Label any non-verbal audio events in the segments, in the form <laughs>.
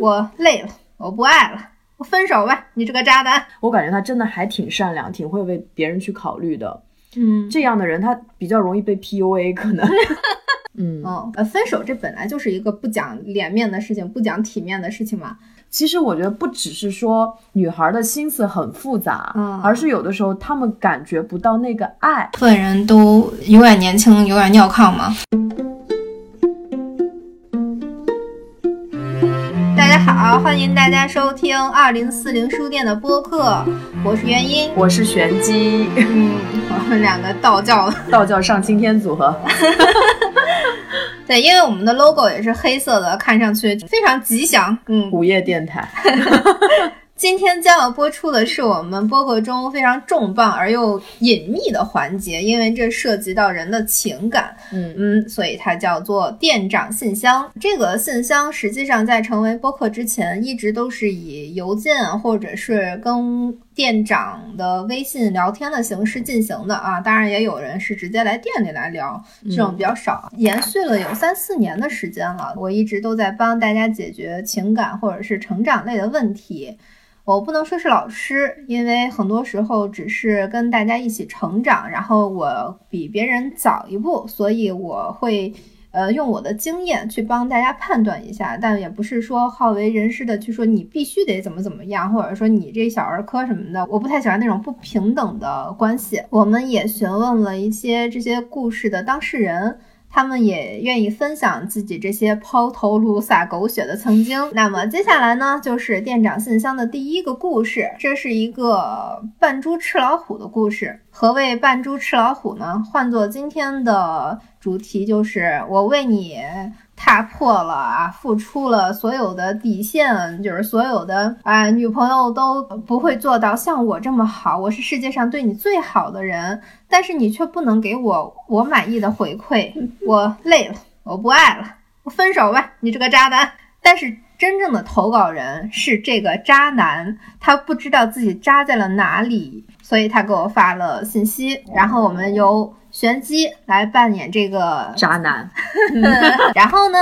我累了，我不爱了，我分手吧，你这个渣男。我感觉他真的还挺善良，挺会为别人去考虑的。嗯这样的人他比较容易被 PUA，可能。<laughs> 嗯，嗯，呃，分手这本来就是一个不讲脸面的事情，不讲体面的事情嘛。其实我觉得不只是说女孩的心思很复杂，嗯而是有的时候她们感觉不到那个爱。部分人都永远年轻，永远尿炕嘛。好，欢迎大家收听二零四零书店的播客，我是元音。我是玄机，嗯，我们两个道教，道教上青天组合。<laughs> 对，因为我们的 logo 也是黑色的，看上去非常吉祥。嗯，午夜电台，<laughs> 今天将要播出的是我们播客中非常重磅而又隐秘的环节，因为这涉及到人的情感。嗯嗯，所以它叫做店长信箱。这个信箱实际上在成为播客之前，一直都是以邮件或者是跟店长的微信聊天的形式进行的啊。当然，也有人是直接来店里来聊，这种比较少。延续了有三四年的时间了，我一直都在帮大家解决情感或者是成长类的问题。我不能说是老师，因为很多时候只是跟大家一起成长，然后我比别人早一步，所以我会呃用我的经验去帮大家判断一下，但也不是说好为人师的去说你必须得怎么怎么样，或者说你这小儿科什么的，我不太喜欢那种不平等的关系。我们也询问了一些这些故事的当事人。他们也愿意分享自己这些抛头颅洒狗血的曾经。<laughs> 那么接下来呢，就是店长信箱的第一个故事，这是一个扮猪吃老虎的故事。何谓扮猪吃老虎呢？换作今天的主题就是我为你踏破了啊，付出了所有的底线，就是所有的啊，女朋友都不会做到像我这么好，我是世界上对你最好的人。但是你却不能给我我满意的回馈，<laughs> 我累了，我不爱了，我分手吧，你这个渣男。但是真正的投稿人是这个渣男，他不知道自己渣在了哪里，所以他给我发了信息，然后我们由玄机来扮演这个渣男。<laughs> 然后呢，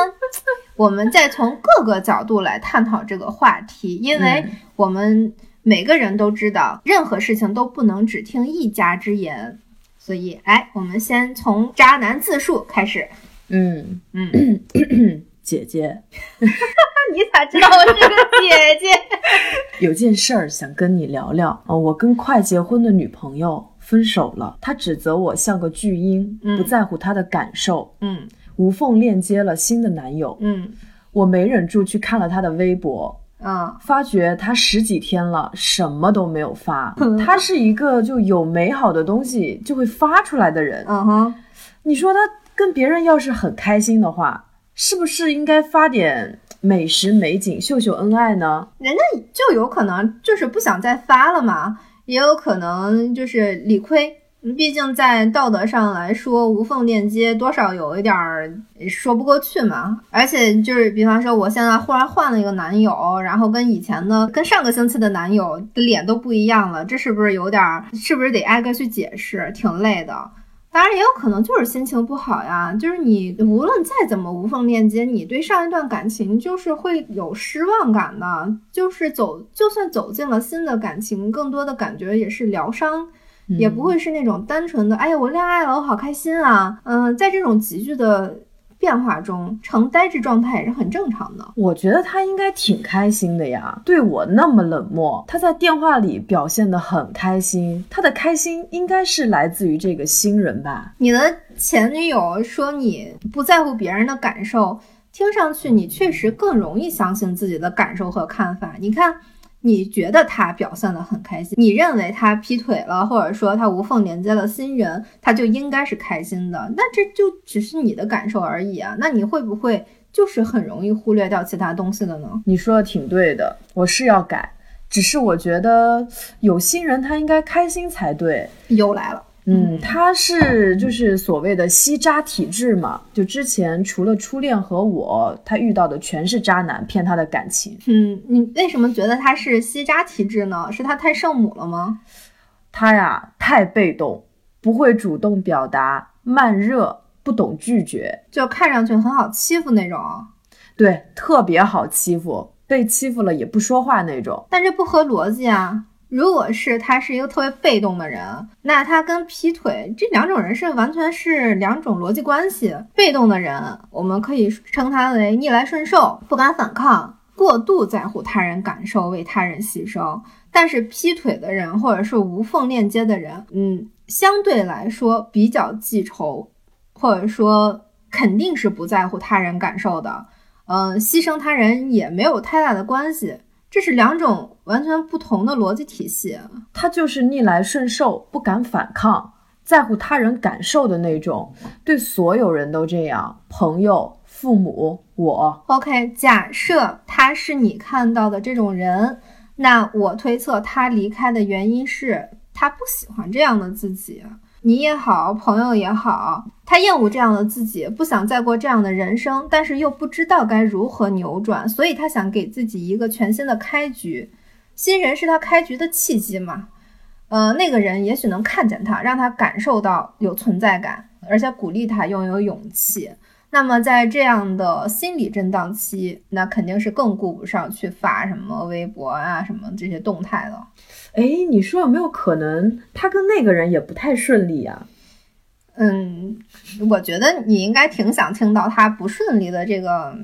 我们再从各个角度来探讨这个话题，因为嗯我们每个人都知道，任何事情都不能只听一家之言。所以，哎，我们先从渣男自述开始。嗯，嗯，<coughs> 姐姐，<laughs> 你咋知道我是个姐姐？<laughs> 有件事儿想跟你聊聊。哦，我跟快结婚的女朋友分手了，他指责我像个巨婴，嗯不在乎他的感受，嗯无缝链接了新的男友。嗯我没忍住去看了他的微博，嗯发觉他十几天了什么都没有发。他是一个就有美好的东西就会发出来的人。嗯哼，你说他跟别人要是很开心的话，是不是应该发点美食美景秀秀恩爱呢？人家就有可能就是不想再发了嘛，也有可能就是理亏。毕竟在道德上来说，无缝链接多少有一点儿说不过去嘛。而且就是，比方说，我现在忽然换了一个男友，然后跟以前的、跟上个星期的男友的脸都不一样了，这是不是有点儿？是不是得挨个去解释？挺累的。当然也有可能就是心情不好呀，就是你无论再怎么无缝链接，你对上一段感情就是会有失望感的，就是走就算走进了新的感情，更多的感觉也是疗伤，也不会是那种单纯的哎呀我恋爱了，我好开心啊，嗯、在这种急剧的变化中，呈呆滞状态也是很正常的。我觉得他应该挺开心的呀，对我那么冷漠，他在电话里表现得很开心，他的开心应该是来自于这个新人吧？你的前女友说你不在乎别人的感受，听上去你确实更容易相信自己的感受和看法。你看，你觉得他表现得很开心，你认为他劈腿了，或者说他无缝连接了新人，他就应该是开心的。那这就只是你的感受而已啊。那你会不会就是很容易忽略掉其他东西的呢？你说的挺对的，我是要改，只是我觉得有新人他应该开心才对。又来了。嗯，他是就是所谓的吸渣体质嘛，就之前除了初恋和我，他遇到的全是渣男骗他的感情。嗯，你为什么觉得他是吸渣体质呢？是他太圣母了吗？他呀太被动，不会主动表达，慢热，不懂拒绝，就看上去很好欺负那种。对，特别好欺负。被欺负了也不说话那种。但这不合逻辑啊！如果是他是一个特别被动的人，那他跟劈腿这两种人是完全是两种逻辑关系。被动的人，我们可以称他为逆来顺受，不敢反抗，过度在乎他人感受，为他人牺牲。但是劈腿的人，或者是无缝链接的人，嗯，相对来说比较记仇，或者说肯定是不在乎他人感受的，嗯，牺牲他人也没有太大的关系。这是两种完全不同的逻辑体系。他就是逆来顺受，不敢反抗，在乎他人感受的那种，对所有人都这样，朋友、父母、我。OK，假设他是你看到的这种人。那我推测他离开的原因是他不喜欢这样的自己，你也好，朋友也好，他厌恶这样的自己，不想再过这样的人生，但是又不知道该如何扭转，所以他想给自己一个全新的开局。新人是他开局的契机嘛？呃，那个人也许能看见他，让他感受到有存在感，而且鼓励他拥有勇气。那么在这样的心理震荡期，那肯定是更顾不上去发什么微博啊、什么这些动态了。哎，你说有没有可能他跟那个人也不太顺利呀？嗯，我觉得你应该挺想听到他不顺利的这个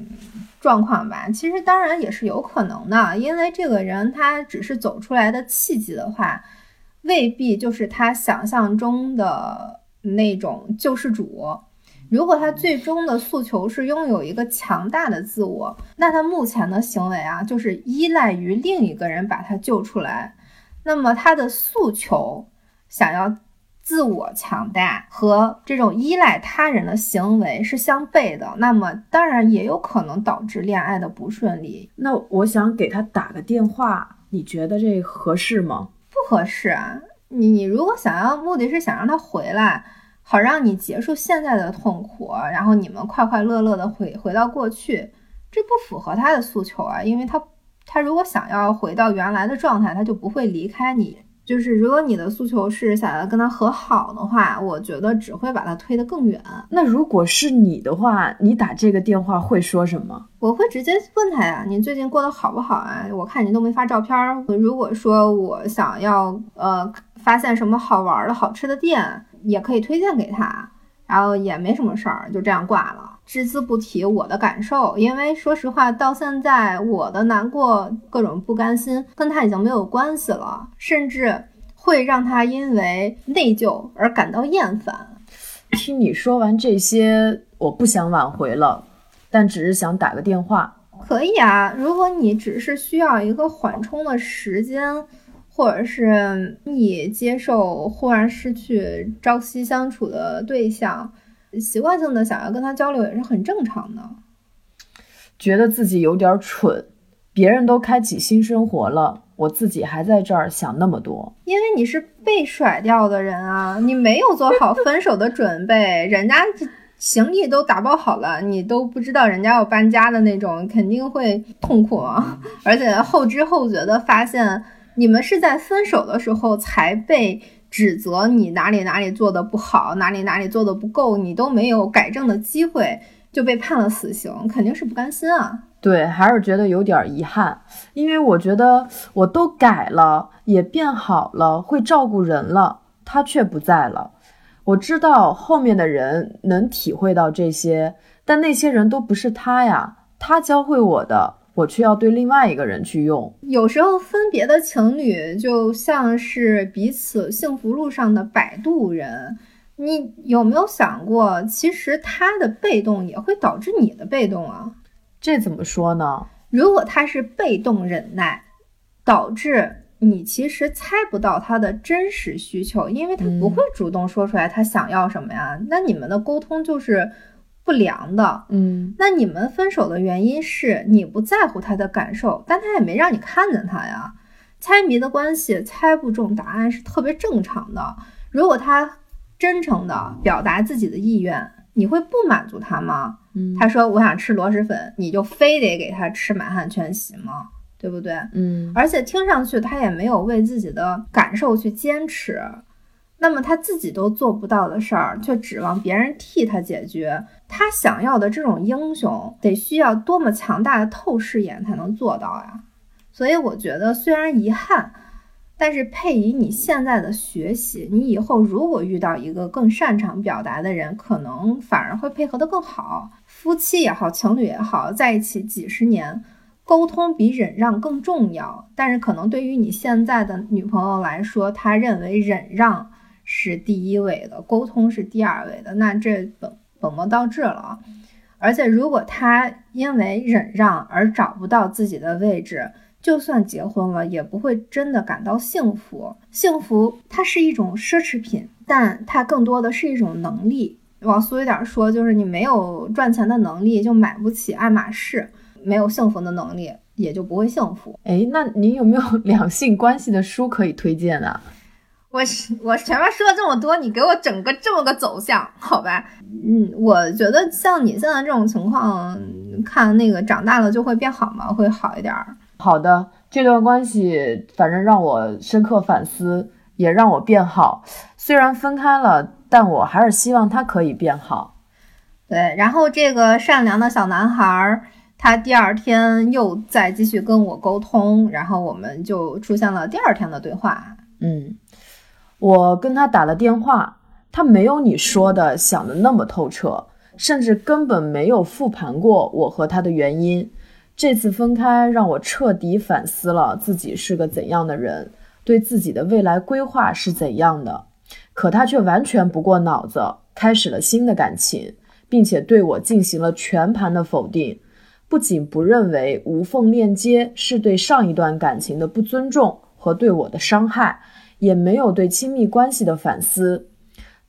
状况吧。其实当然也是有可能的，因为这个人他只是走出来的契机的话，未必就是他想象中的那种救世主。如果他最终的诉求是拥有一个强大的自我，那他目前的行为啊，就是依赖于另一个人把他救出来。那么他的诉求想要自我强大和这种依赖他人的行为是相悖的，那么当然也有可能导致恋爱的不顺利。那我想给他打个电话，你觉得这合适吗？不合适啊！你你如果想要目的是想让他回来。好让你结束现在的痛苦，然后你们快快乐乐的回回到过去，这不符合他的诉求啊！因为他他如果想要回到原来的状态，他就不会离开你。就是如果你的诉求是想要跟他和好的话，我觉得只会把他推得更远。那如果是你的话，你打这个电话会说什么？我会直接问他呀，你最近过得好不好啊？我看你都没发照片。如果说我想要呃发现什么好玩的好吃的店。也可以推荐给他，然后也没什么事儿，就这样挂了，只字不提我的感受。因为说实话，到现在我的难过、各种不甘心跟他已经没有关系了，甚至会让他因为内疚而感到厌烦。听你说完这些，我不想挽回了，但只是想打个电话。可以啊，如果你只是需要一个缓冲的时间。或者是你接受忽然失去朝夕相处的对象，习惯性的想要跟他交流也是很正常的。觉得自己有点蠢，别人都开启新生活了，我自己还在这儿想那么多。因为你是被甩掉的人啊，你没有做好分手的准备，人家行李都打包好了，你都不知道人家要搬家的那种，肯定会痛苦啊，<laughs> 而且后知后觉的发现。你们是在分手的时候才被指责，你哪里哪里做的不好，哪里哪里做的不够，你都没有改正的机会，就被判了死刑，肯定是不甘心啊。对，还是觉得有点遗憾，因为我觉得我都改了，也变好了，会照顾人了，他却不在了。我知道后面的人能体会到这些，但那些人都不是他呀，他教会我的。我却要对另外一个人去用。有时候分别的情侣就像是彼此幸福路上的摆渡人。你有没有想过，其实他的被动也会导致你的被动啊？这怎么说呢？如果他是被动忍耐，导致你其实猜不到他的真实需求，因为他不会主动说出来他想要什么呀。那你们的沟通就是。不良的，嗯，那你们分手的原因是你不在乎他的感受，但他也没让你看见他呀。猜谜的关系，猜不中答案是特别正常的。如果他真诚的表达自己的意愿，你会不满足他吗？嗯，他说我想吃螺蛳粉，你就非得给他吃满汉全席吗？对不对？嗯，而且听上去他也没有为自己的感受去坚持。那么他自己都做不到的事儿，却指望别人替他解决。他想要的这种英雄，得需要多么强大的透视眼才能做到呀？所以我觉得，虽然遗憾，但是配以你现在的学习，你以后如果遇到一个更擅长表达的人，可能反而会配合得更好。夫妻也好，情侣也好，在一起几十年。沟通比忍让更重要，但是可能对于你现在的女朋友来说，她认为忍让是第一位的，沟通是第二位的，那这本本末倒置了。而且如果他因为忍让而找不到自己的位置，就算结婚了，也不会真的感到幸福。幸福它是一种奢侈品，但它更多的是一种能力。往俗一点说，就是你没有赚钱的能力，就买不起爱马仕。没有幸福的能力，也就不会幸福。哎，那您有没有 <laughs> 两性关系的书可以推荐啊？我我前面说了这么多，你给我整个这么个走向，好吧？嗯，我觉得像你现在这种情况，看那个长大了就会变好吗？会好一点。好的，这段关系反正让我深刻反思，也让我变好。虽然分开了，但我还是希望他可以变好。对，然后这个善良的小男孩。他第二天又再继续跟我沟通，然后我们就出现了第二天的对话。嗯，我跟他打了电话，他没有你说的想的那么透彻，甚至根本没有复盘过我和他的原因。这次分开让我彻底反思了自己是个怎样的人，对自己的未来规划是怎样的。可他却完全不过脑子，开始了新的感情，并且对我进行了全盘的否定。不仅不认为无缝链接是对上一段感情的不尊重和对我的伤害，也没有对亲密关系的反思。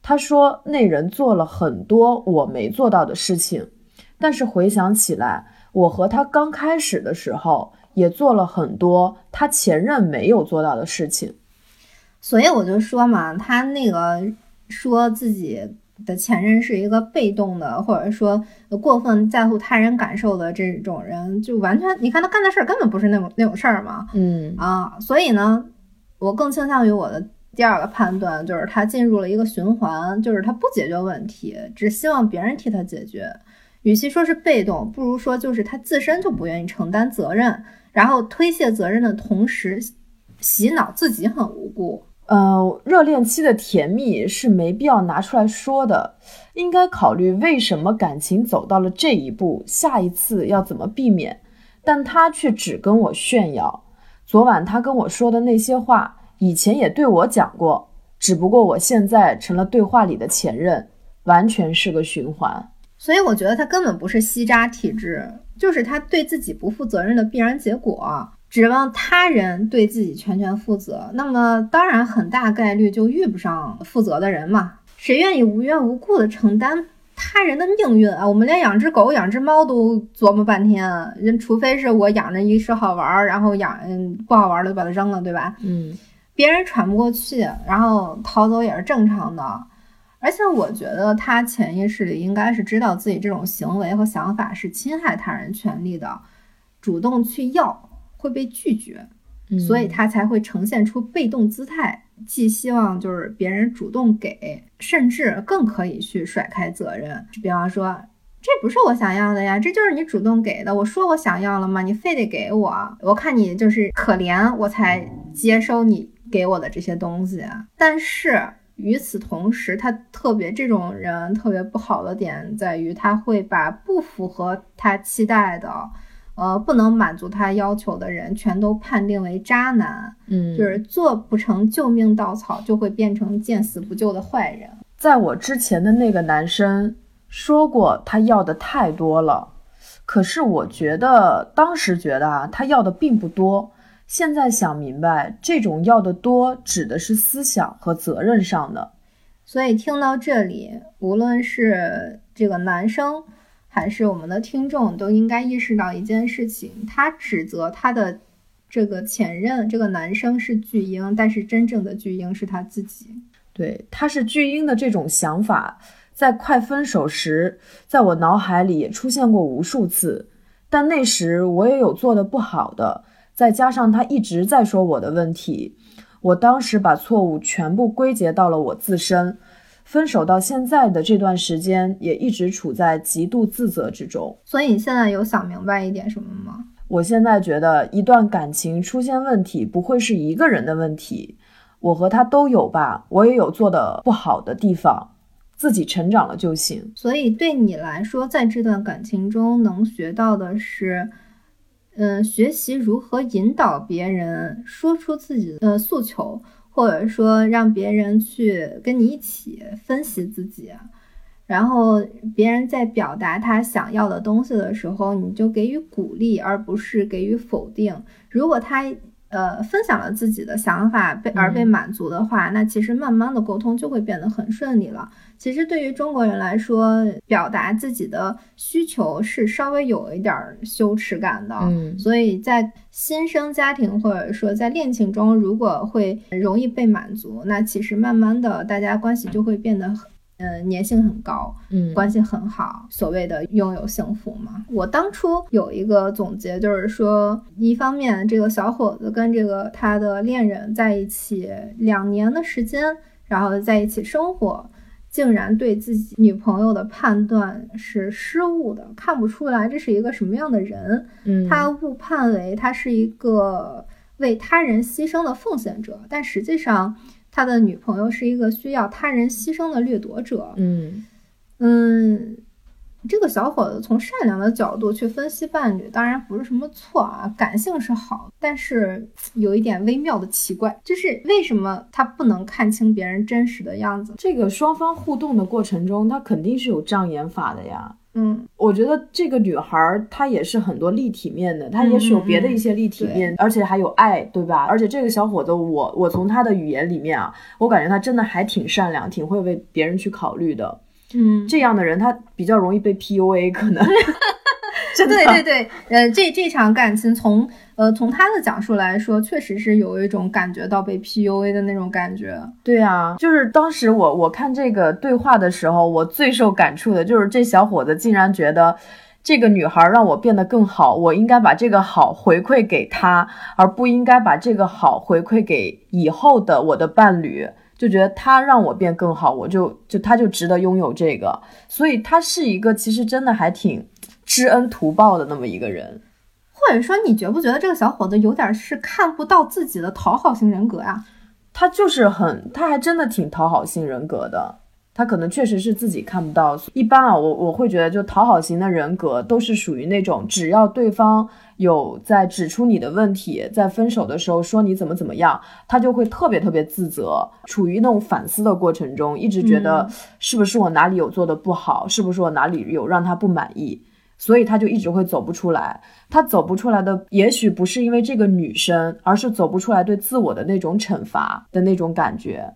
他说那人做了很多我没做到的事情，但是回想起来，我和他刚开始的时候也做了很多他前任没有做到的事情。所以我就说嘛，他那个说自己。的前任是一个被动的，或者说过分在乎他人感受的这种人，就完全你看他干的事儿根本不是那种那种事儿嘛，嗯啊，所以呢，我更倾向于我的第二个判断，就是他进入了一个循环，就是他不解决问题，只希望别人替他解决。与其说是被动，不如说就是他自身就不愿意承担责任，然后推卸责任的同时，洗脑自己很无辜。呃，热恋期的甜蜜是没必要拿出来说的，应该考虑为什么感情走到了这一步，下一次要怎么避免。但他却只跟我炫耀。昨晚他跟我说的那些话，以前也对我讲过，只不过我现在成了对话里的前任，完全是个循环。所以我觉得他根本不是吸渣体质，就是他对自己不负责任的必然结果。指望他人对自己全权负责，那么当然很大概率就遇不上负责的人嘛。谁愿意无缘无故的承担他人的命运啊？我们连养只狗、养只猫都琢磨半天，人除非是我养着一时好玩，然后养嗯不好玩的就把它扔了，对吧？嗯，别人喘不过气，然后逃走也是正常的。而且我觉得他潜意识里应该是知道自己这种行为和想法是侵害他人权利的，主动去要。会被拒绝，所以他才会呈现出被动姿态，既希望就是别人主动给，甚至更可以去甩开责任。比方说，这不是我想要的呀，这就是你主动给的。我说我想要了吗？你非得给我，我看你就是可怜，我才接收你给我的这些东西。但是与此同时，他特别这种人特别不好的点在于，他会把不符合他期待的。呃，不能满足他要求的人，全都判定为渣男。嗯，就是做不成救命稻草，就会变成见死不救的坏人。在我之前的那个男生说过，他要的太多了。可是我觉得，当时觉得啊，他要的并不多。现在想明白，这种要的多，指的是思想和责任上的。所以听到这里，无论是这个男生。还是我们的听众都应该意识到一件事情：他指责他的这个前任，这个男生是巨婴，但是真正的巨婴是他自己。对，他是巨婴的这种想法，在快分手时，在我脑海里也出现过无数次。但那时我也有做的不好的，再加上他一直在说我的问题，我当时把错误全部归结到了我自身。分手到现在的这段时间，也一直处在极度自责之中。所以你现在有想明白一点什么吗？我现在觉得，一段感情出现问题，不会是一个人的问题，我和他都有吧，我也有做的不好的地方，自己成长了就行。所以对你来说，在这段感情中能学到的是，嗯，学习如何引导别人说出自己的诉求。或者说让别人去跟你一起分析自己，然后别人在表达他想要的东西的时候，你就给予鼓励，而不是给予否定。如果他呃分享了自己的想法被而被满足的话，那其实慢慢的沟通就会变得很顺利了。其实对于中国人来说，表达自己的需求是稍微有一点羞耻感的，嗯，所以在新生家庭或者说在恋情中，如果会容易被满足，那其实慢慢的大家关系就会变得很，嗯，粘性很高，嗯，关系很好，所谓的拥有幸福嘛。我当初有一个总结，就是说，一方面这个小伙子跟这个他的恋人在一起两年的时间，然后在一起生活。竟然对自己女朋友的判断是失误的，看不出来这是一个什么样的人。嗯，他误判为他是一个为他人牺牲的奉献者，但实际上他的女朋友是一个需要他人牺牲的掠夺者。嗯嗯。这个小伙子从善良的角度去分析伴侣，当然不是什么错啊，感性是好，但是有一点微妙的奇怪，就是为什么他不能看清别人真实的样子？这个双方互动的过程中，他肯定是有障眼法的呀。嗯，我觉得这个女孩她也是很多立体面的，她也是有别的一些立体面，而且还有爱，对吧？而且这个小伙子，我我从他的语言里面啊，我感觉他真的还挺善良，挺会为别人去考虑的。嗯，这样的人他比较容易被 PUA，可能。<laughs> 对对对，呃，这这场感情从呃从他的讲述来说，确实是有一种感觉到被 PUA 的那种感觉。对啊，就是当时我我看这个对话的时候，我最受感触的就是这小伙子竟然觉得这个女孩让我变得更好，我应该把这个好回馈给她，而不应该把这个好回馈给以后的我的伴侣。就觉得他让我变更好，我就就他就值得拥有这个，所以他是一个其实真的还挺知恩图报的那么一个人，或者说你觉不觉得这个小伙子有点是看不到自己的讨好型人格啊？他就是很，他还真的挺讨好型人格的。他可能确实是自己看不到。一般啊，我我会觉得，就讨好型的人格都是属于那种，只要对方有在指出你的问题，在分手的时候说你怎么怎么样，他就会特别特别自责，处于那种反思的过程中，一直觉得是不是我哪里有做的不好，是不是我哪里有让他不满意，所以他就一直会走不出来。他走不出来的，也许不是因为这个女生，而是走不出来对自我的那种惩罚的那种感觉。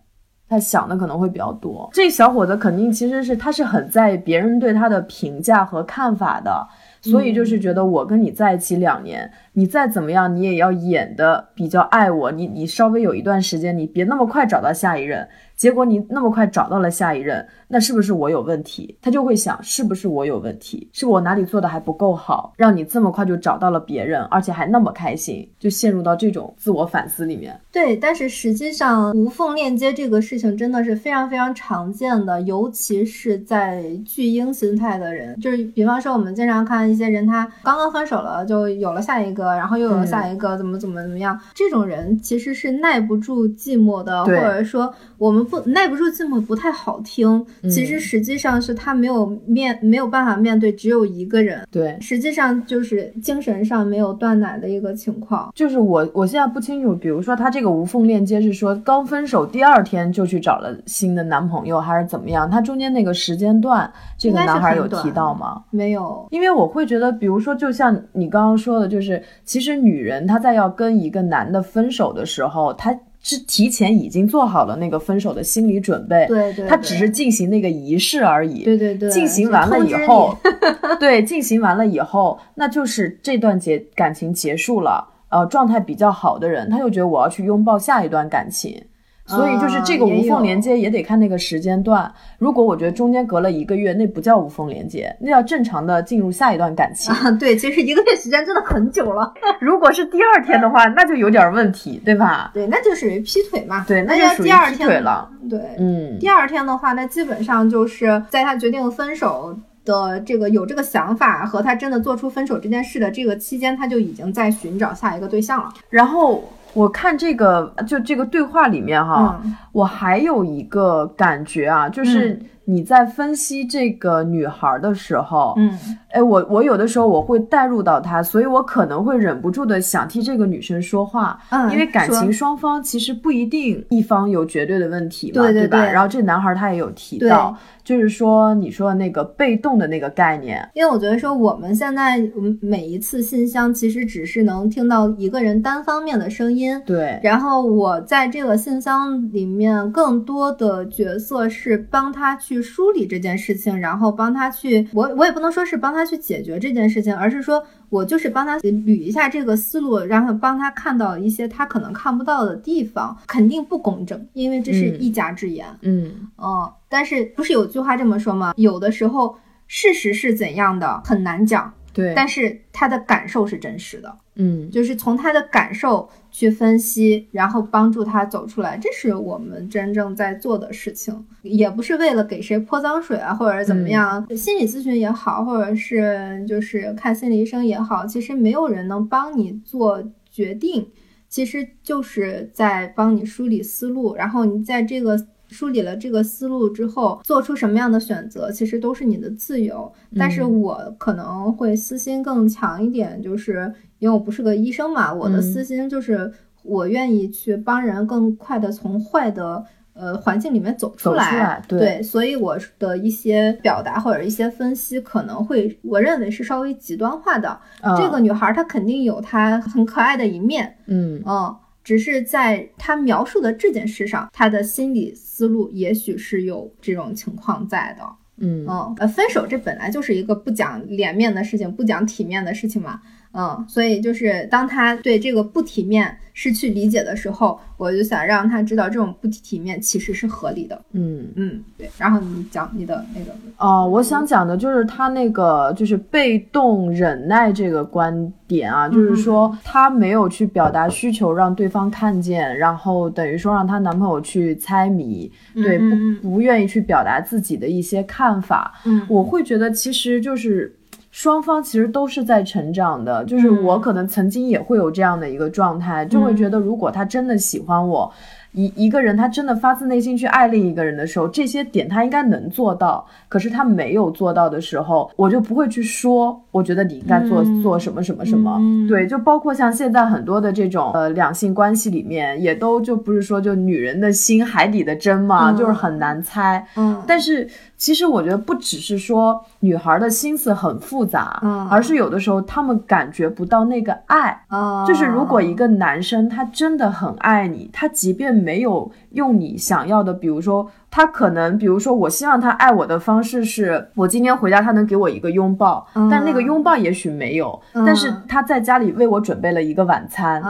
他想的可能会比较多，这小伙子肯定其实是他是很在意别人对他的评价和看法的，所以就是觉得我跟你在一起两年，你再怎么样你也要演的比较爱我，你你稍微有一段时间，你别那么快找到下一任。结果你那么快找到了下一任，那是不是我有问题？他就会想，是不是我有问题？是我哪里做的还不够好，让你这么快就找到了别人，而且还那么开心，就陷入到这种自我反思里面。对，但是实际上无缝链接这个事情真的是非常非常常见的，尤其是在巨婴心态的人，就是比方说我们经常看一些人，他刚刚分手了，就有了下一个，然后又有了下一个，怎么怎么怎么样？这种人其实是耐不住寂寞的，或者说我们。不耐不住寂寞不太好听，其实实际上是他没有面没有办法面对只有一个人，对，实际上就是精神上没有断奶的一个情况。就是我我现在不清楚，比如说他这个无缝链接是说刚分手第二天就去找了新的男朋友，还是怎么样？他中间那个时间段，这个男孩有提到吗？没有，因为我会觉得，比如说就像你刚刚说的，就是其实女人她在要跟一个男的分手的时候，她。是提前已经做好了那个分手的心理准备，对对，他只是进行那个仪式而已，对对对，进行完了以后，<laughs> 对，进行完了以后，那就是这段结感情结束了，呃，状态比较好的人，他就觉得我要去拥抱下一段感情，所以就是这个无缝连接也得看那个时间段。如果我觉得中间隔了一个月，那不叫无缝连接，那叫正常的进入下一段感情。啊，对，其实一个月时间真的很久了。<laughs> 如果是第二天的话，那就有点问题，对吧？对，那就属于劈腿嘛。对，那就属于劈腿了。对，嗯，第二天的话，那基本上就是在他决定分手的这个有这个想法和他真的做出分手这件事的这个期间，他就已经在寻找下一个对象了。然后我看这个就这个对话里面哈，我还有一个感觉啊，就是你在分析这个女孩的时候，嗯，哎，我我有的时候我会带入到她，所以我可能会忍不住的想替这个女生说话，嗯，因为感情双方其实不一定一方有绝对的问题嘛，对吧？然后这男孩他也有提到。就是说，你说的那个被动的那个概念，因为我觉得说我们现在每一次信箱其实只是能听到一个人单方面的声音，对。然后我在这个信箱里面更多的角色是帮他去梳理这件事情，然后帮他去，我我也不能说是帮他去解决这件事情，而是说。我就是帮他捋一下这个思路，然后帮他看到一些他可能看不到的地方，肯定不公正，因为这是一家之言。嗯嗯，但是不是有句话这么说吗？有的时候事实是怎样的很难讲，对，但是他的感受是真实的。嗯，就是从他的感受去分析，然后帮助他走出来，这是我们真正在做的事情，也不是为了给谁泼脏水啊，或者怎么样。心理咨询也好，或者是就是看心理医生也好，其实没有人能帮你做决定，其实就是在帮你梳理思路，然后你在这个。梳理了这个思路之后，做出什么样的选择，其实都是你的自由。但是我可能会私心更强一点，就是因为我不是个医生嘛，我的私心就是我愿意去帮人更快的从坏的呃环境里面走出来。对，所以我的一些表达或者一些分析可能会，我认为是稍微极端化的。这个女孩她肯定有她很可爱的一面。嗯嗯。只是在他描述的这件事上，他的心理思路也许是有这种情况在的。嗯嗯，呃，分手这本来就是一个不讲脸面的事情，不讲体面的事情嘛。嗯，所以就是当他对这个不体面失去理解的时候，我就想让他知道这种不体面其实是合理的。嗯嗯，对。然后你讲你的那个哦，我想讲的就是他那个就是被动忍耐这个观点啊，就是说他没有去表达需求让对方看见，然后等于说让她男朋友去猜谜，对，不不愿意去表达自己的一些看法。嗯，我会觉得其实就是。双方其实都是在成长的，就是我可能曾经也会有这样的一个状态，就会觉得如果他真的喜欢我。一一个人，他真的发自内心去爱另一个人的时候，这些点他应该能做到。可是他没有做到的时候，我就不会去说。我觉得你应该做做什么什么什么。对，就包括像现在很多的这种呃两性关系里面，也都就不是说就女人的心海底的针嘛，就是很难猜。嗯，但是其实我觉得不只是说女孩的心思很复杂，嗯，而是有的时候他们感觉不到那个爱。啊，就是如果一个男生他真的很爱你，他即便没有用你想要的，比如说，他可能，比如说，我希望他爱我的方式是，我今天回家他能给我一个拥抱，但那个拥抱也许没有，但是他在家里为我准备了一个晚餐，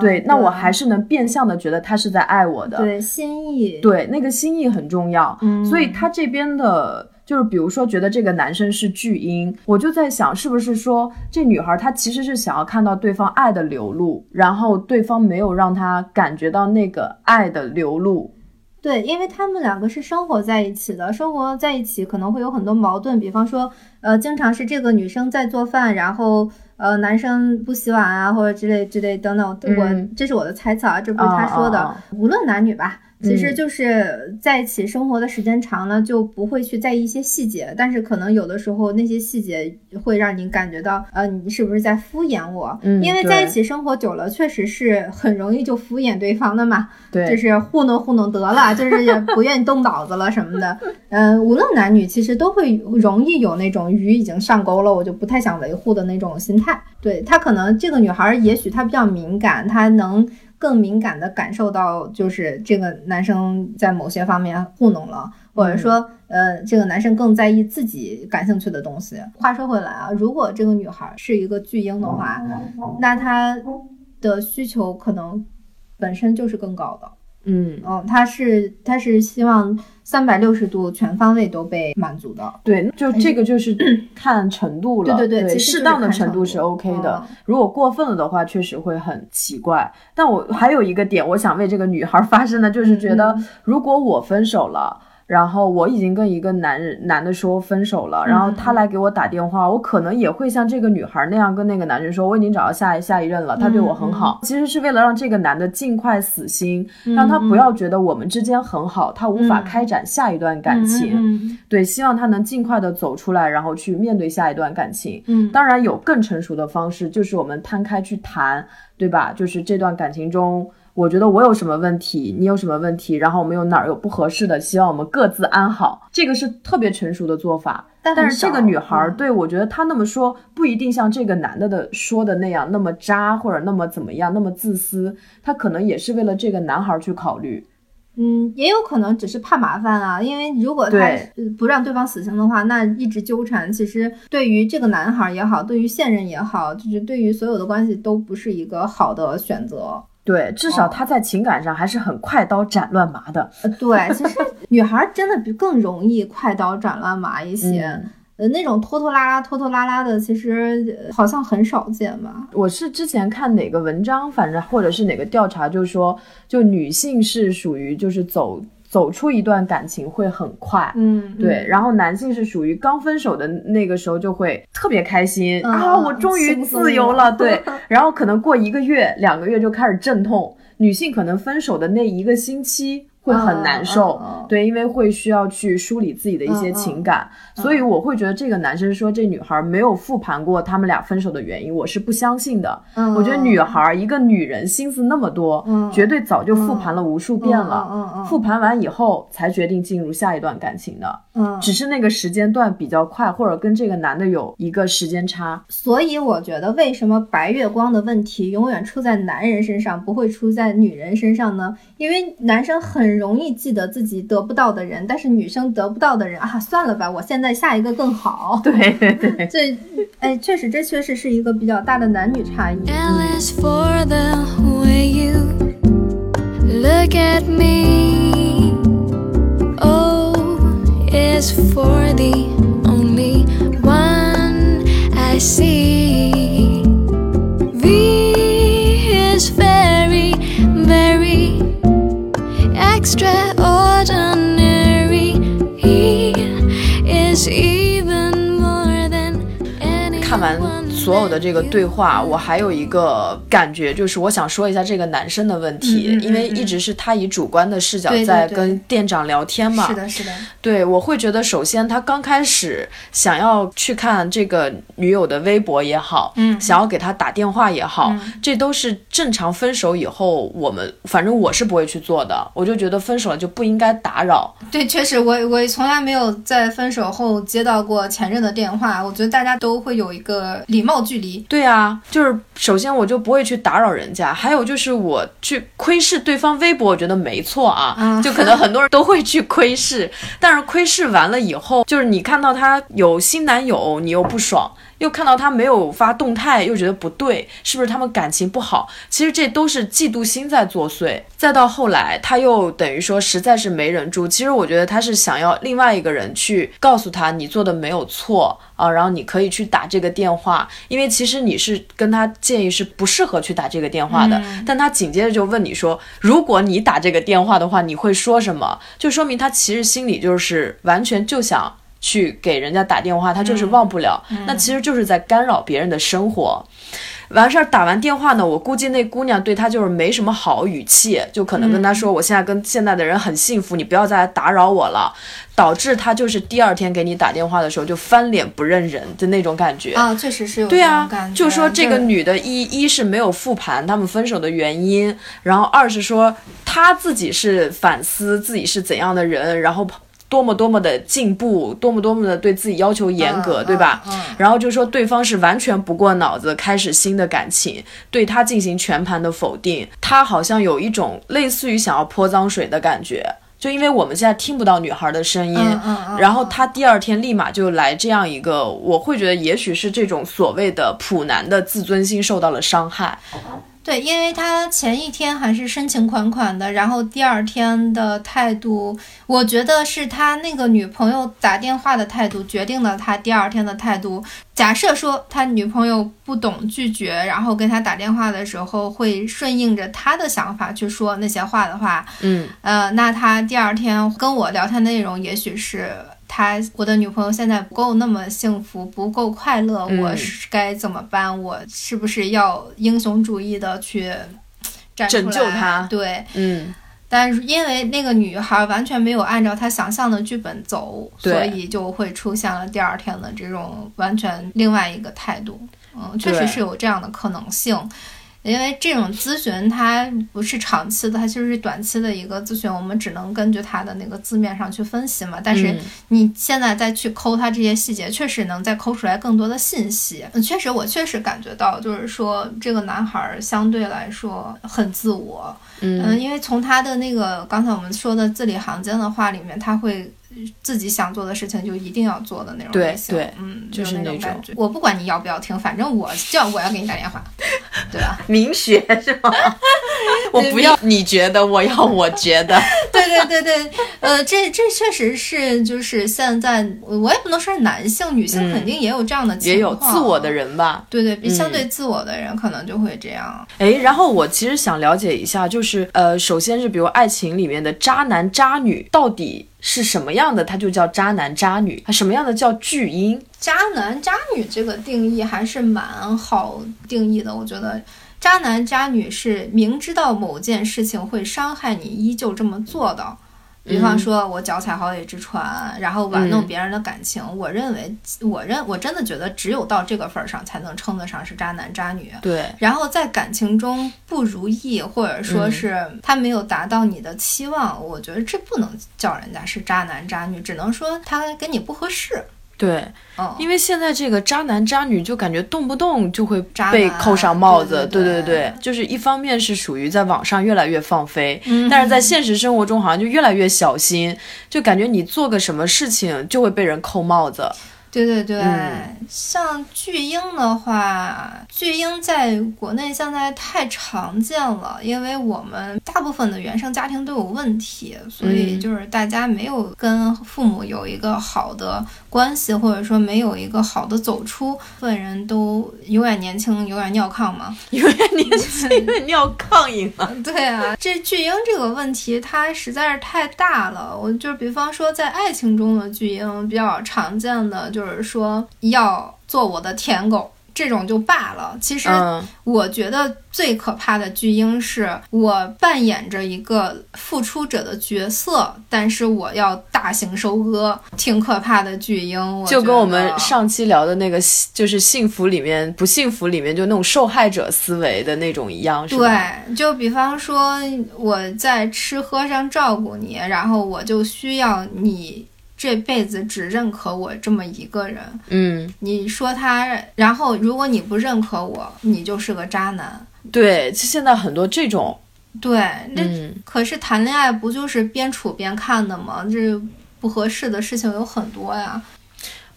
对，那我还是能变相的觉得他是在爱我的，对，心意，对，那个心意很重要，所以他这边的。就是比如说，觉得这个男生是巨婴，我就在想，是不是说这女孩她其实是想要看到对方爱的流露，然后对方没有让她感觉到那个爱的流露。对，因为他们两个是生活在一起的，生活在一起可能会有很多矛盾，比方说，呃，经常是这个女生在做饭，然后呃，男生不洗碗啊，或者之类之类等等。我这是我的猜测啊，这不是他说的，无论男女吧。其实就是在一起生活的时间长了，就不会去在意一些细节，但是可能有的时候那些细节会让你感觉到，呃，你是不是在敷衍我？嗯，因为在一起生活久了，确实是很容易就敷衍对方的嘛。对，就是糊弄糊弄得了，就是也不愿意动脑子了什么的。<laughs> 嗯，无论男女，其实都会容易有那种鱼已经上钩了，我就不太想维护的那种心态。对他可能这个女孩也许她比较敏感，她能。更敏感的感受到，就是这个男生在某些方面糊弄了，或者说，呃，这个男生更在意自己感兴趣的东西。话说回来啊，如果这个女孩是一个巨婴的话，那她的需求可能本身就是更高的。嗯，哦，他是他是希望三百六十度全方位都被满足的。对，就这个就是看程度了。对对对适当的程度是 OK 的嗯。如果过分了的话，确实会很奇怪。但我还有一个点，我想为这个女孩发声的，就是觉得嗯如果我分手了。然后我已经跟一个男人男的说分手了，然后他来给我打电话，我可能也会像这个女孩那样跟那个男人说，我已经找到下一下一任了，他对我很好。其实是为了让这个男的尽快死心，让他不要觉得我们之间很好，他无法开展下一段感情。嗯对，希望他能尽快的走出来，然后去面对下一段感情。嗯当然有更成熟的方式，就是我们摊开去谈，对吧？就是这段感情中，我觉得我有什么问题，你有什么问题，然后我们有哪儿有不合适的，希望我们各自安好，这个是特别成熟的做法。但但是这个女孩儿，嗯对我觉得她那么说，不一定像这个男的的说的那样那么渣，或者那么怎么样，那么自私。她可能也是为了这个男孩儿去考虑。嗯，也有可能只是怕麻烦啊，因为如果他不让对方死心的话，那一直纠缠，其实对于这个男孩也好，对于现任也好，就是对于所有的关系都不是一个好的选择。对，至少哦她在情感上还是很快刀斩乱麻的。呃，对，其实女孩真的比更容易快刀斩乱麻一些。嗯呃，那种拖拖拉拉、拖拖拉拉的，其实呃好像很少见吧。我是之前看哪个文章，反正或者是哪个调查，就是说，就女性是属于就是走走出一段感情会很快。嗯，对，然后男性是属于刚分手的那个时候就会特别开心、嗯啊，我终于自由了了，对，<laughs> 然后可能过一个月、两个月就开始阵痛。女性可能分手的那一个星期会很难受，对，因为会需要去梳理自己的一些情感，所以我会觉得这个男生说这女孩没有复盘过他们俩分手的原因，我是不相信的。嗯我觉得女孩一个女人心思那么多，嗯绝对早就复盘了无数遍了，复盘完以后才决定进入下一段感情的。嗯，只是那个时间段比较快，或者跟这个男的有一个时间差。所以我觉得，为什么白月光的问题永远出在男人身上，不会出在女人身上呢？因为男生很容易记得自己得不到的人，但是女生得不到的人啊，算了吧，我现在下一个更好。对对对，<laughs> 这，哎，确实，这确实是一个比较大的男女差异。L is for the way you look at me. Is for the only one I see. Extraordinary. E is even more than 看完 anyone 所有的这个对话，我还有一个感觉，就是我想说一下这个男生的问题，嗯嗯嗯因为一直是他以主观的视角在跟店长聊天嘛。是的，是的，对，我会觉得，首先他刚开始想要去看这个女友的微博也好，嗯想要给他打电话也好，这都是正常分手以后我们，反正我是不会去做的。我就觉得分手了就不应该打扰。对，确实，我我从来没有在分手后接到过前任的电话。我觉得大家都会有一个礼貌距离。对啊，就是首先我就不会去打扰人家，还有就是我去窥视对方微博，我觉得没错啊，嗯就可能很多人都会去窥视，但是窥视完了以后，就是你看到他有新男友，你又不爽。又看到他没有发动态，又觉得不对，是不是他们感情不好？其实这都是嫉妒心在作祟。再到后来，他又等于说实在是没忍住。其实我觉得他是想要另外一个人去告诉他，你做的没有错啊，然后你可以去打这个电话，因为其实你是跟他建议是不适合去打这个电话的。但他紧接着就问你说，如果你打这个电话的话，你会说什么？就说明他其实心里就是完全就想。去给人家打电话，他就是忘不了，那其实就是在干扰别人的生活。完事儿打完电话呢，我估计那姑娘对他就是没什么好语气，就可能跟他说：“我现在跟现在的人很幸福，你不要再来打扰我了。”导致他就是第二天给你打电话的时候就翻脸不认人的那种感觉。啊，确实是有对啊。就说这个女的一一是没有复盘他们分手的原因，然后二是说她自己是反思自己是怎样的人，然后多么多么的进步，多么多么的对自己要求严格，嗯对吧？嗯嗯然后就说对方是完全不过脑子，开始新的感情，对他进行全盘的否定，他好像有一种类似于想要泼脏水的感觉。就因为我们现在听不到女孩的声音，嗯嗯嗯然后他第二天立马就来这样一个，我会觉得也许是这种所谓的普男的自尊心受到了伤害。对，因为他前一天还是深情款款的，然后第二天的态度，我觉得是他那个女朋友打电话的态度决定了他第二天的态度。假设说他女朋友不懂拒绝，然后跟他打电话的时候会顺应着他的想法去说那些话的话，嗯，呃，那他第二天跟我聊天内容也许是。他我的女朋友现在不够那么幸福，不够快乐，嗯。我是该怎么办？我是不是要英雄主义的去拯救她对，嗯，但是因为那个女孩完全没有按照她想象的剧本走，所以就会出现了第二天的这种完全另外一个态度。嗯，确实是有这样的可能性。因为这种咨询它不是长期的，它就是短期的一个咨询，我们只能根据它的那个字面上去分析嘛。但是嗯你现在再去抠它这些细节，确实能再抠出来更多的信息。嗯，确实，我确实感觉到，就是说这个男孩儿相对来说很自我，嗯嗯，因为从他的那个刚才我们说的字里行间的话里面，他会自己想做的事情就一定要做的那种对类型，对嗯，就是那那种感觉。我不管你要不要听，反正我叫我要给你打电话，对吧？<laughs> 明学是吗？<laughs> 我不要你觉得，我要我觉得。对对对对，呃，这这确实是就是现在，我也不能说是男性，女性嗯肯定也有这样的情况，也有自我的。人吧。对对，比相嗯对自我的人可能就会这样。哎，然后我其实想了解一下，就是呃，首先是比如爱情里面的渣男渣女到底是什么样的，他就叫渣男渣女；什么样的叫巨婴？渣男渣女这个定义还是蛮好定义的，我觉得。渣男渣女是明知道某件事情会伤害你，依旧这么做的。比方说，我脚踩好几只船，然后玩弄嗯别人的感情。我认为，我认我真的觉得，只有到这个份儿上，才能称得上是渣男渣女。对，然后在感情中不如意，或者说是他没有达到你的期望，我觉得这不能叫人家是渣男渣女，只能说他跟你不合适。对，嗯，因为现在这个渣男渣女就感觉动不动就会被扣上帽子，对。对对对。就是一方面是属于在网上越来越放飞，嗯。但是在现实生活中好像就越来越小心，就感觉你做个什么事情就会被人扣帽子。对对对，嗯像巨婴的话，巨婴在国内现在太常见了，因为我们大部分的原生家庭都有问题，所以嗯就是大家没有跟父母有一个好的关系，或者说没有一个好的走出，部分人都永远年轻，永远尿炕嘛。<laughs> 永远年轻，永远尿炕瘾嘛。<laughs> 对啊，这巨婴这个问题它实在是太大了。我就比方说，在爱情中的巨婴比较常见的就是说要做我的舔狗。这种就罢了，其实嗯，我觉得最可怕的巨婴是我扮演着一个付出者的角色，但是我要大型收割，挺可怕的巨婴。我就跟我们上期聊的那个，就是幸福里面不幸福里面就那种受害者思维的那种一样，是吧？对，就比方说我在吃喝上照顾你，然后我就需要你这辈子只认可我这么一个人。嗯，你说他，然后如果你不认可我，你就是个渣男。对，就现在很多这种，对，那、嗯，可是谈恋爱不就是边处边看的吗？这不合适的事情有很多呀。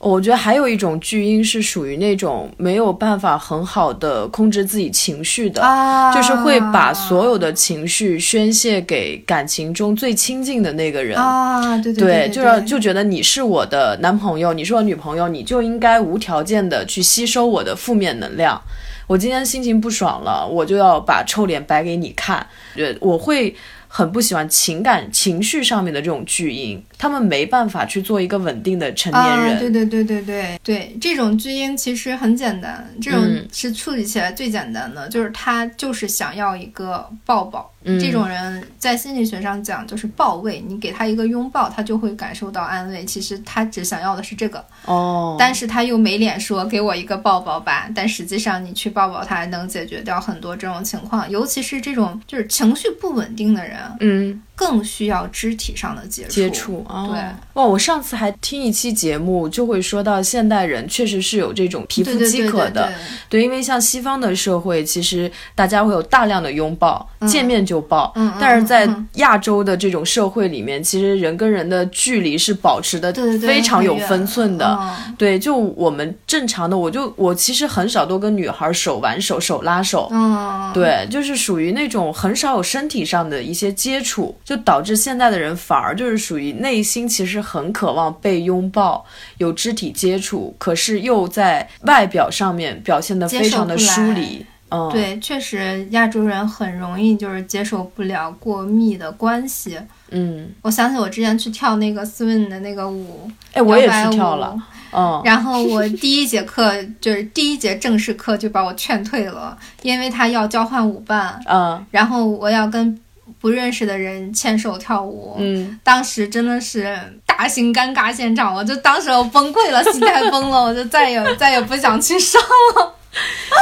我觉得还有一种巨婴是属于那种没有办法很好的控制自己情绪的，啊就是会把所有的情绪宣泄给感情中最亲近的那个人。啊，对对对，对，就让就觉得你是我的男朋友，你是我女朋友，你就应该无条件的去吸收我的负面能量。我今天心情不爽了，我就要把臭脸摆给你看。对，我会很不喜欢情感情绪上面的这种巨婴，他们没办法去做一个稳定的成年人。啊，对对对对对对，这种巨婴其实很简单，这种嗯是处理起来最简单的，就是他就是想要一个抱抱。嗯。这种人在心理学上讲就是抱慰，你给他一个拥抱，他就会感受到安慰。其实他只想要的是这个，哦，但是他又没脸说给我一个抱抱吧。但实际上你去抱抱他，能解决掉很多这种情况，尤其是这种就是情绪不稳定的人，嗯，更需要肢体上的接触。接触哦，对哇！我上次还听一期节目，就会说到现代人确实是有这种皮肤饥渴的，对对对，因为像西方的社会，其实大家会有大量的拥抱，见面就抱。但是在亚洲的这种社会里面，其实人跟人的距离是保持的非常有分寸的。嗯对，就我们正常的，我就我其实很少都跟女孩手挽手、手拉手。嗯，对，就是属于那种很少有身体上的一些接触，就导致现在的人反而就是属于内心其实很渴望被拥抱、有肢体接触，可是又在外表上面表现得非常的疏离。嗯，，对，确实亚洲人很容易就是接受不了过密的关系。嗯，我想起我之前去跳那个 swing 的那个舞，哎，我也摇摆去跳了，嗯，然后我 <laughs> 第一节课就是第一节正式课就把我劝退了，因为他要交换舞伴，嗯然后我要跟不认识的人牵手跳舞。嗯，当时真的是大型尴尬现场，我就当时我崩溃了，心态崩了，<laughs> 我就再也再也不想去上了。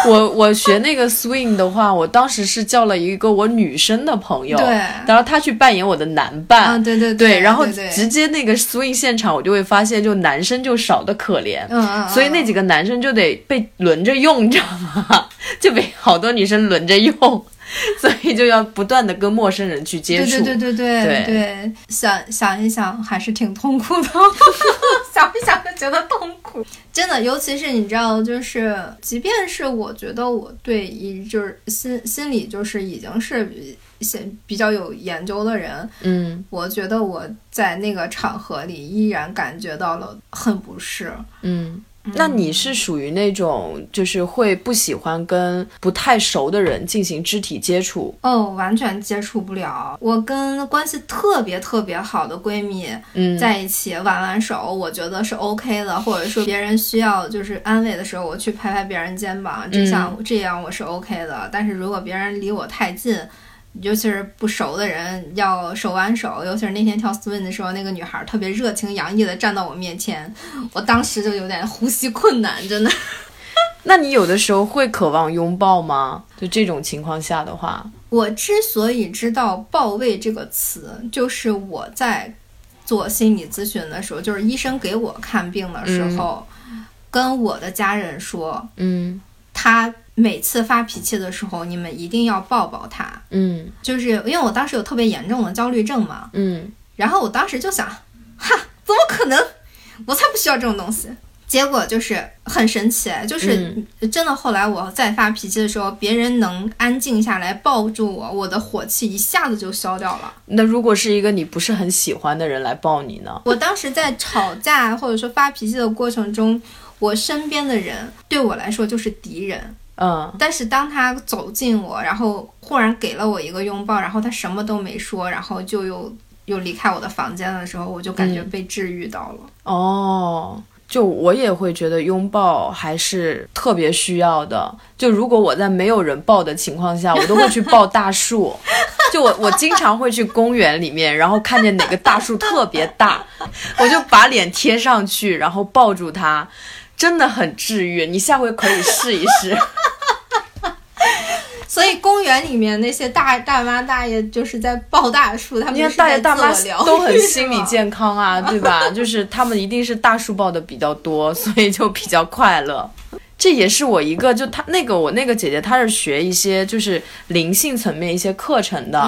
我我学那个 swing 的话，我当时是叫了一个我女生的朋友，对。然后她去扮演我的男伴，啊，对对对，然后直接那个 swing 现场，我就会发现，就男生就少的可怜，嗯嗯，所以那几个个男生就得被轮着用，你知道吗？<laughs> 就被好多女生轮着用，<laughs> 所以就要不断的跟陌生人去接触。对对对对对对，想想一想还是挺痛苦的，<laughs> 想一想就觉得痛苦。真的，尤其是你知道，就是即便是我觉得我对一就是心心理就是已经是先比较有研究的人，嗯我觉得我在那个场合里依然感觉到了很不适。嗯。那你是属于那种就是会不喜欢跟不太熟的人进行肢体接触？哦，完全接触不了。我跟关系特别特别好的闺蜜嗯，在一起挽挽手，我觉得是 OK 的，或者说别人需要就是安慰的时候，我去拍拍别人肩膀，这样、这样我是 OK 的。但是如果别人离我太近，尤其是不熟的人要手挽手，尤其是那天跳 swing 的时候，那个女孩特别热情洋溢的站到我面前，我当时就有点呼吸困难，真的。<laughs> 那你有的时候会渴望拥抱吗？就这种情况下的话，我之所以知道“抱慰”这个词，就是我在做心理咨询的时候，就是医生给我看病的时候，跟我的家人说，嗯他每次发脾气的时候，你们一定要抱抱他。嗯就是因为我当时有特别严重的焦虑症嘛，嗯然后我当时就想，哈，怎么可能？我才不需要这种东西。结果就是很神奇，就是真的。后来我再发脾气的时候，别人能安静下来抱住我，我的火气一下子就消掉了。那如果是一个你不是很喜欢的人来抱你呢？我当时在吵架或者说发脾气的过程中，我身边的人对我来说就是敌人。嗯但是当他走近我，然后忽然给了我一个拥抱，然后他什么都没说，然后就又又离开我的房间的时候，我就感觉被治愈到了。哦，就我也会觉得拥抱还是特别需要的。就如果我在没有人抱的情况下，我都会去抱大树。<laughs> 就我我经常会去公园里面，然后看见哪个大树特别大，我就把脸贴上去，然后抱住它，真的很治愈。你下回可以试一试。所以公园里面那些大大妈大爷就是在抱大树，他们你看大爷大妈都很心理健康啊，<laughs> 对吧？就是他们一定是大树抱的比较多，所以就比较快乐。这也是我一个，就她那个我那个姐姐，她是学一些就是灵性层面一些课程的，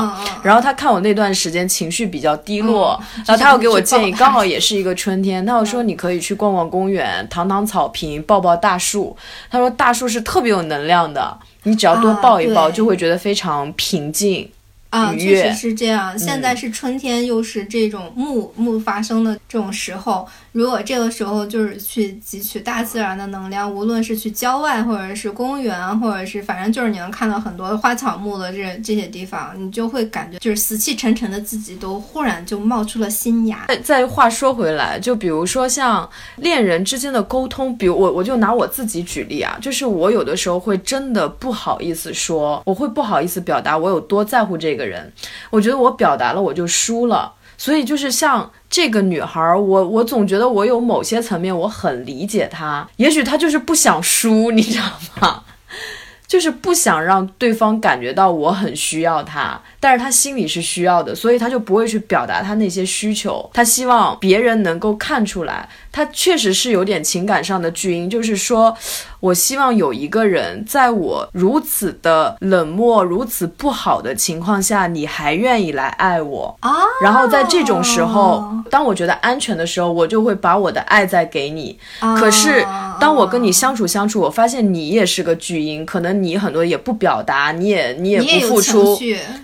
然后她看我那段时间情绪比较低落，嗯然后她要给我建议，刚好也是一个春天，她要说你可以去逛逛公园，躺躺草坪，抱抱大树。她说大树是特别有能量的，你只要多啊抱一抱，就会觉得非常平静。啊，确实是这样。现在是春天，又是这种木木发生的这种时候，如果这个时候就是去汲取大自然的能量，无论是去郊外，或者是公园，或者是反正就是你能看到很多花草木的这这些地方，你就会感觉就是死气沉沉的自己都忽然就冒出了新芽。再再话说回来，就比如说像恋人之间的沟通，比如我我就拿我自己举例啊，就是我有的时候会真的不好意思说，我会不好意思表达我有多在乎这个人，我觉得我表达了我就输了，所以就是像这个女孩儿，我我总觉得我有某些层面我很理解她，也许她就是不想输，你知道吗？<laughs> 就是不想让对方感觉到我很需要她，但是她心里是需要的，所以她就不会去表达她那些需求。她希望别人能够看出来，他确实是有点情感上的巨婴，就是说。我希望有一个人，在我如此的冷漠、如此不好的情况下，你还愿意来爱我啊。然后在这种时候，当我觉得安全的时候，我就会把我的爱再给你。可是当我跟你相处相处，我发现你也是个巨婴，可能你很多也不表达，你也你也不付出，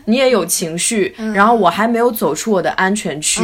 你也有情绪。然后我还没有走出我的安全区，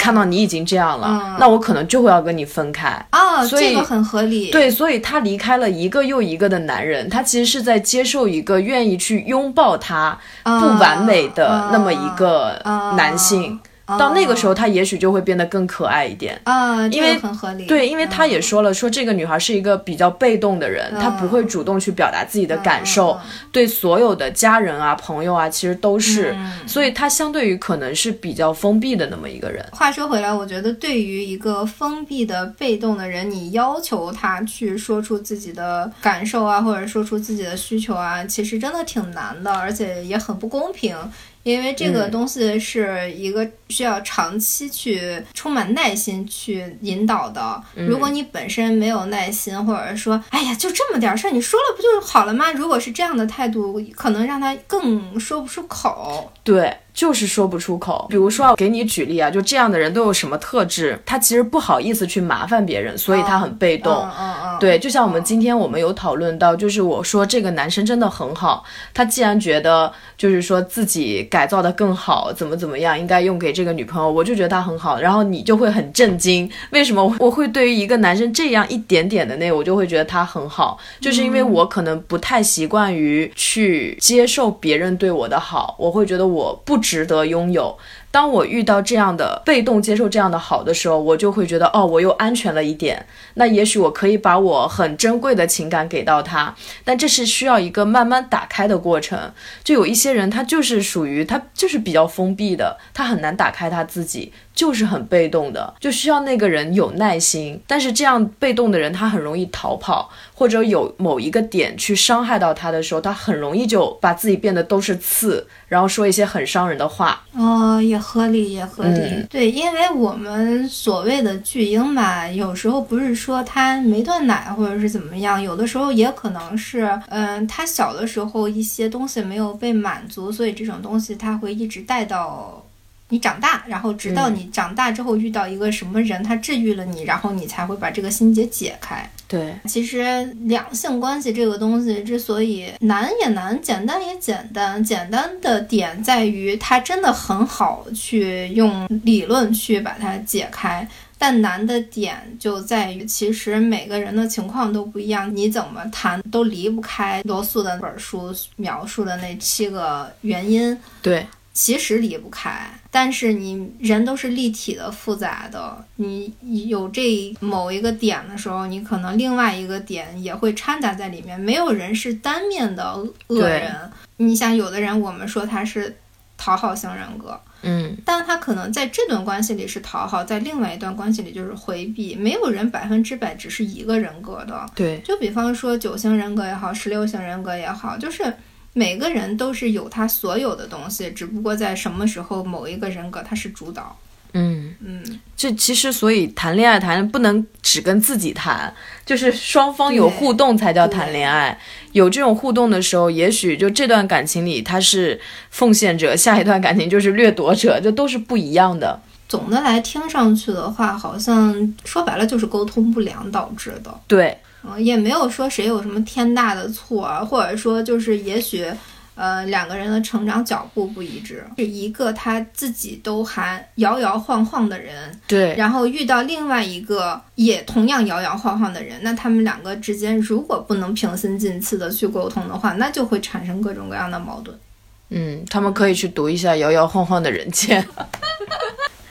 看到你已经这样了，那我可能就会要跟你分开啊。所以这个很合理。对，所以她离开。了一个又一个的男人，她其实是在接受一个愿意去拥抱她不完美的那么一个男性。到那个时候，他也许就会变得更可爱一点。啊，因为很合理。对，因为他也说了，说这个女孩是一个比较被动的人，她不会主动去表达自己的感受，对所有的家人啊、朋友啊，其实都是，所以她相对于可能是比较封闭的那么一个人。话说回来，我觉得对于一个封闭的、被动的人，你要求他去说出自己的感受啊，或者说出自己的需求啊，其实真的挺难的，而且也很不公平。因为这个东西是一个需要长期去充满耐心去引导的。如果你本身没有耐心，或者说，哎呀，就这么点事儿，你说了不就好了吗？如果是这样的态度，可能让他更说不出口。对。就是说不出口。比如说，给你举例啊，就这样的人都有什么特质？他其实不好意思去麻烦别人，所以他很被动。嗯嗯。对，就像我们今天我们有讨论到，就是我说这个男生真的很好，他既然觉得就是说自己改造的更好，怎么怎么样，应该用给这这个女朋友，我就觉得她很好。然后你就会很震惊，为什么我 <laughs> 会对于一个男生这样一点点的那，我就会觉得他很好，就是因为我可能不太习惯于去接受别人对我的好，我会觉得我不。值得拥有。当我遇到这样的被动接受这样的好的时候，我就会觉得哦，我又安全了一点。那也许我可以把我很珍贵的情感给到他，但这是需要一个慢慢打开的过程。就有一些人，他就是属于他就是比较封闭的，他很难打开他自己，就是很被动的，就需要那个人有耐心。但是这样被动的人，他很容易逃跑，或者有某一个点去伤害到他的时候，他很容易就把自己变得都是刺，然后说一些很伤人的话。哦，也。合理也合理，对，因为我们所谓的巨婴吧，有时候不是说他没断奶或者是怎么样，有的时候也可能是，嗯，他小的时候一些东西没有被满足，所以这种东西他会一直带到。你长大，然后直到你长大之后遇到一个什么人，他治愈了你，然后你才会把这个心结解开。对，其实两性关系这个东西之所以难也难，简单也简单，简单的点在于它真的很好去用理论去把它解开，但难的点就在于其实每个人的情况都不一样，你怎么谈都离不开罗素的那本书描述的那七个原因。对。其实离不开，但是你人都是立体的、复杂的。你有这某一个点的时候，你可能另外一个点也会掺杂在里面。没有人是单面的恶人。你像有的人，我们说他是讨好型人格，嗯，但他可能在这段关系里是讨好，在另外一段关系里就是回避。没有人百分之百只是一个人格的。对，就比方说九型人格也好，十六型人格也好，就是。每个人都是有他所有的东西，只不过在什么时候某一个人格他是主导。嗯嗯，这其实所以谈恋爱谈不能只跟自己谈，就是双方有互动才叫谈恋爱。有这种互动的时候，也许就这段感情里他是奉献者，下一段感情就是掠夺者，这都是不一样的。总的来听上去的话，好像说白了就是沟通不良导致的。对。嗯，也没有说谁有什么天大的错，或者说就是也许，呃，两个人的成长脚步不一致，是一个他自己都还摇摇晃晃的人，对，然后遇到另外一个也同样摇摇晃晃的人，那他们两个之间如果不能平心静气的去沟通的话，那就会产生各种各样的矛盾。嗯，他们可以去读一下《摇摇晃晃的人间》。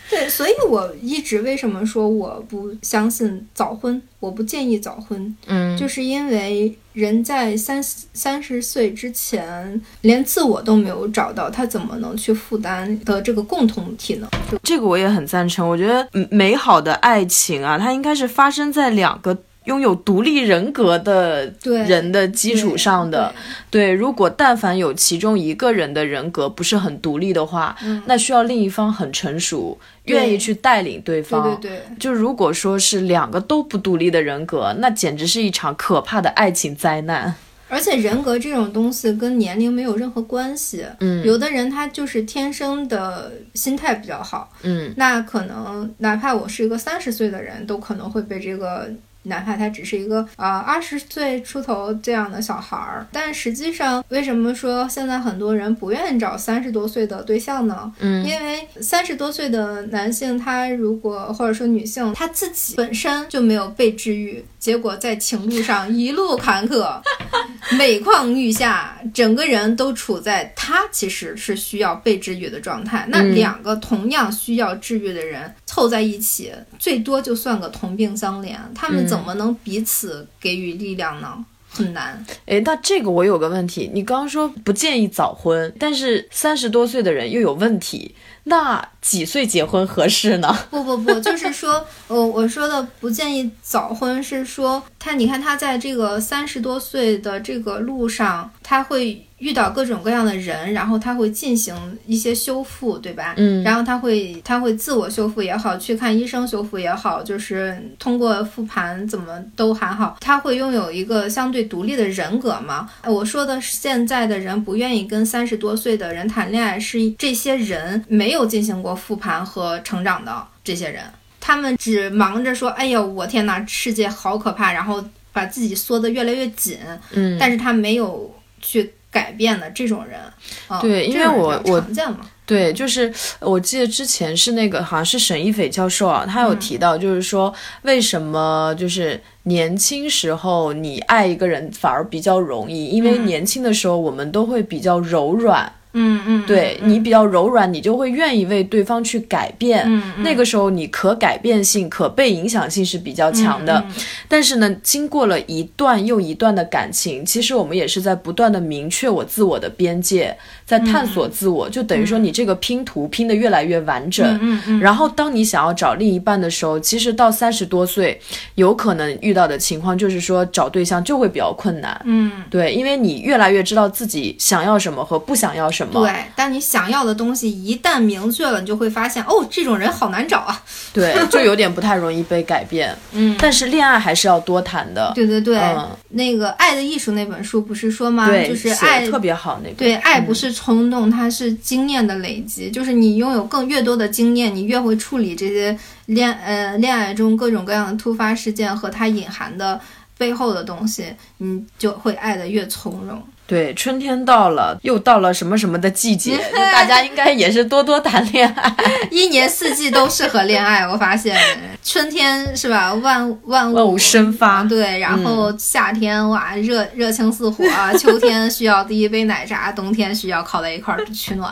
对，所以我一直为什么说我不相信早婚，我不建议早婚，嗯，就是因为人在三三十岁之前，连自我都没有找到，他怎么能去负担的这个共同体呢？这个我也很赞成，我觉得美好的爱情啊，它应该是发生在两个。拥有独立人格的人的基础上的。对，如果但凡有其中一个人的人格不是很独立的话，那需要另一方很成熟，愿意去带领对方对方。对对。就如果说是两个都不独立的人格，那简直是一场可怕的爱情灾难。而且人格这种东西跟年龄没有任何关系。嗯有的人他就是天生的心态比较好，嗯那可能哪怕我是一个三十岁的人，都可能会被这个。哪怕他只是一个呃二十岁出头这样的小孩儿，但实际上，为什么说现在很多人不愿意找三十多岁的对象呢？嗯因为三十多岁的男性，他如果或者说女性，他自己本身就没有被治愈，结果在情路上一路坎坷，<laughs> 每况愈下，整个人都处在他其实是需要被治愈的状态。那嗯两个同样需要治愈的人凑在一起，最多就算个同病相怜，他们嗯怎么能彼此给予力量呢？很难。哎，那这个我有个问题，你刚刚说不建议早婚，但是三十多岁的人又有问题，那几岁结婚合适呢？不不不，<laughs> 就是说，呃，我说的不建议早婚，是说他，你看他在这个三十多岁的这个路上，他会遇到各种各样的人，然后他会进行一些修复，对吧？嗯然后他会他会自我修复也好，去看医生修复也好，就是通过复盘怎么都还好，他会拥有一个相对独立的人格嘛。呃我说的是现在的人不愿意跟三十多岁的人谈恋爱，是这些人没有进行过复盘和成长的这些人，他们只忙着说：“哎呀，我天哪，世界好可怕！”然后把自己缩得越来越紧，嗯，但是他没有去改变的这种人，啊对因为我我常见嘛。对，就是我记得之前是那个好像是沈一斐教授啊，他有提到，就是说为什么就是年轻时候你爱一个人反而比较容易，因为嗯。年轻的时候我们都会比较柔软，嗯嗯，对你比较柔软，你就会愿意为对方去改变。嗯嗯那个时候你可改变性、可被影响性是比较强的。嗯但是呢，经过了一段又一段的感情，其实我们也是在不断的明确我自我的边界，在探索自我，就等于说你这个拼图拼得越来越完整。嗯嗯嗯然后，当你想要找另一半的时候，其实到三十多岁，有可能遇到的情况就是说找对象就会比较困难。嗯，对，因为你越来越知道自己想要什么和不想要什么。对。但你想要的东西一旦明确了，你就会发现，哦，这种人好难找啊。对，就有点不太容易被改变。<laughs> 嗯，但是恋爱还是要多谈的。对对对，嗯那个《爱的艺术》那本书不是说吗？对，就是爱特别好那本。对，爱不是冲动，它是经验的累积。就是你拥有更越多的经验，你越会处理这些恋呃恋爱中各种各样的突发事件和它隐含的背后的东西，你就会爱得越从容。对，春天到了，又到了什么什么的季节，<laughs> 就大家应该也是多多谈恋爱。<laughs> 一年四季都适合恋爱，我发现春天是吧，万万物万物生发对，然后夏天哇热热情似火啊，<laughs> 秋天需要第一杯奶茶，冬天需要靠在一块儿取暖。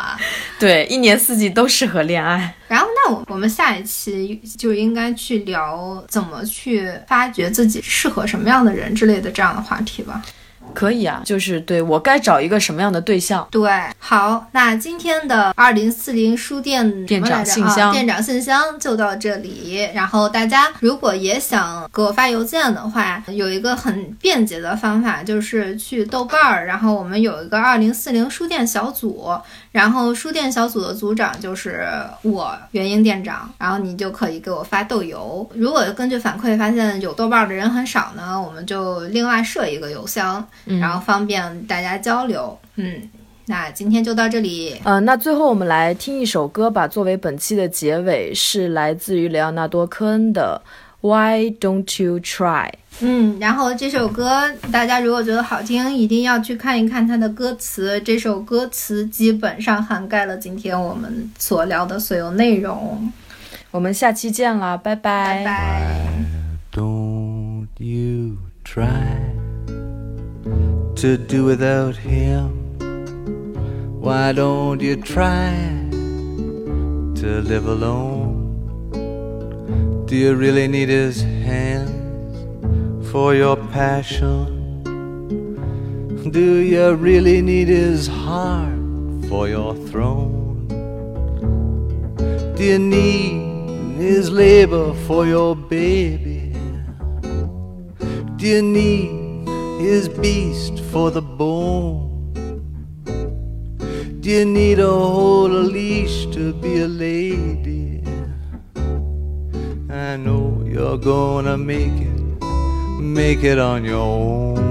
对，一年四季都适合恋爱。然后，那我我们下一期就应该去聊怎么去发掘自己适合什么样的人之类的这样的话题吧。可以啊，就是对我该找一个什么样的对象。对，好，那今天的二零四零书店店长信箱啊，店长信箱就到这里。然后大家如果也想给我发邮件的话，有一个很便捷的方法，就是去豆瓣儿，然后我们有一个二零四零书店小组，然后书店小组的组长就是我元英店长，然后你就可以给我发豆邮。如果根据反馈发现有豆瓣儿的人很少呢，我们就另外设一个邮箱。然后方便大家交流。嗯，那今天就到这里。呃，那最后我们来听一首歌吧，作为本期的结尾，是来自于雷奥纳多·科恩的《Why Don't You Try》。嗯，然后这首歌大家如果觉得好听，一定要去看一看它的歌词。这首歌词基本上涵盖了今天我们所聊的所有内容。我们下期见啦，拜拜拜拜。Don't you try to do without him? Why don't you try to live alone? Do you really need his hands for your passion? Do you really need his heart for your throne? Do you need his labor for your baby? Do you need his beast for the bone? Do you need a a leash to be a lady? I know you're gonna make it, make it on your own.